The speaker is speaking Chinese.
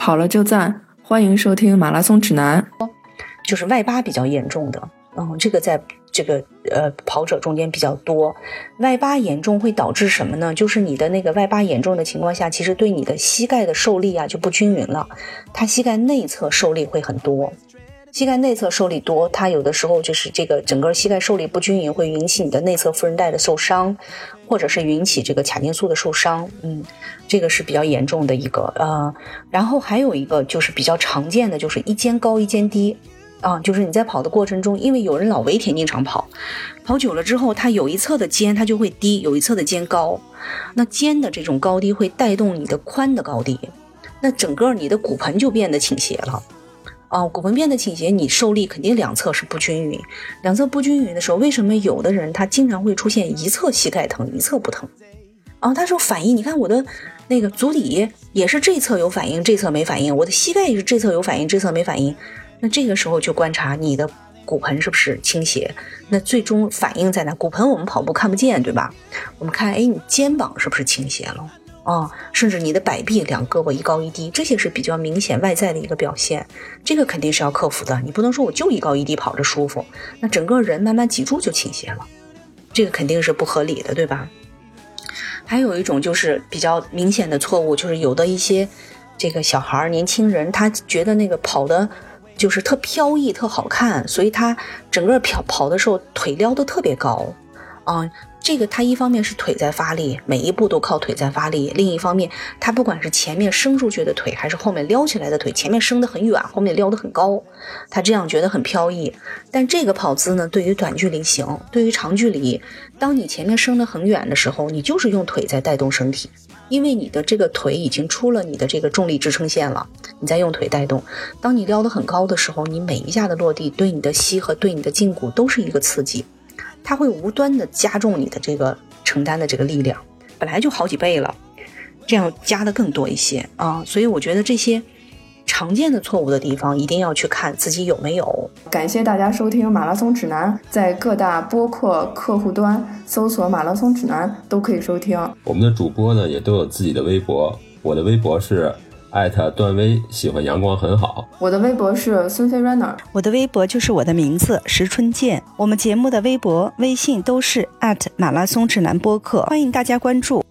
跑了就赞，欢迎收听马拉松指南。就是外八比较严重的，嗯，这个在这个呃跑者中间比较多。外八严重会导致什么呢？就是你的那个外八严重的情况下，其实对你的膝盖的受力啊就不均匀了，它膝盖内侧受力会很多。膝盖内侧受力多，它有的时候就是这个整个膝盖受力不均匀，会引起你的内侧副韧带的受伤，或者是引起这个髂胫束的受伤。嗯，这个是比较严重的一个呃，然后还有一个就是比较常见的，就是一肩高一肩低啊，就是你在跑的过程中，因为有人老围田径场跑，跑久了之后，它有一侧的肩它就会低，有一侧的肩高，那肩的这种高低会带动你的髋的高低，那整个你的骨盆就变得倾斜了。啊，骨盆变得倾斜，你受力肯定两侧是不均匀。两侧不均匀的时候，为什么有的人他经常会出现一侧膝盖疼，一侧不疼？啊，他说反应，你看我的那个足底也是这侧有反应，这侧没反应；我的膝盖也是这侧有反应，这侧没反应。那这个时候就观察你的骨盆是不是倾斜。那最终反应在哪？骨盆我们跑步看不见，对吧？我们看，哎，你肩膀是不是倾斜了？啊，甚至你的摆臂两胳膊一高一低，这些是比较明显外在的一个表现，这个肯定是要克服的。你不能说我就一高一低跑着舒服，那整个人慢慢脊柱就倾斜了，这个肯定是不合理的，对吧？还有一种就是比较明显的错误，就是有的一些这个小孩年轻人，他觉得那个跑的就是特飘逸、特好看，所以他整个跑跑的时候腿撩得特别高，啊。这个它一方面是腿在发力，每一步都靠腿在发力；另一方面，它不管是前面伸出去的腿，还是后面撩起来的腿，前面伸得很远，后面撩得很高，它这样觉得很飘逸。但这个跑姿呢，对于短距离行，对于长距离，当你前面伸得很远的时候，你就是用腿在带动身体，因为你的这个腿已经出了你的这个重力支撑线了，你在用腿带动。当你撩得很高的时候，你每一下的落地对你的膝和对你的胫骨都是一个刺激。它会无端的加重你的这个承担的这个力量，本来就好几倍了，这样加的更多一些啊，所以我觉得这些常见的错误的地方，一定要去看自己有没有。感谢大家收听马拉松指南，在各大播客客户端搜索马拉松指南都可以收听。我们的主播呢也都有自己的微博，我的微博是。艾特段威喜欢阳光很好。我的微博是孙飞 runner，我的微博就是我的名字石春健。我们节目的微博、微信都是艾特马拉松指南播客，欢迎大家关注。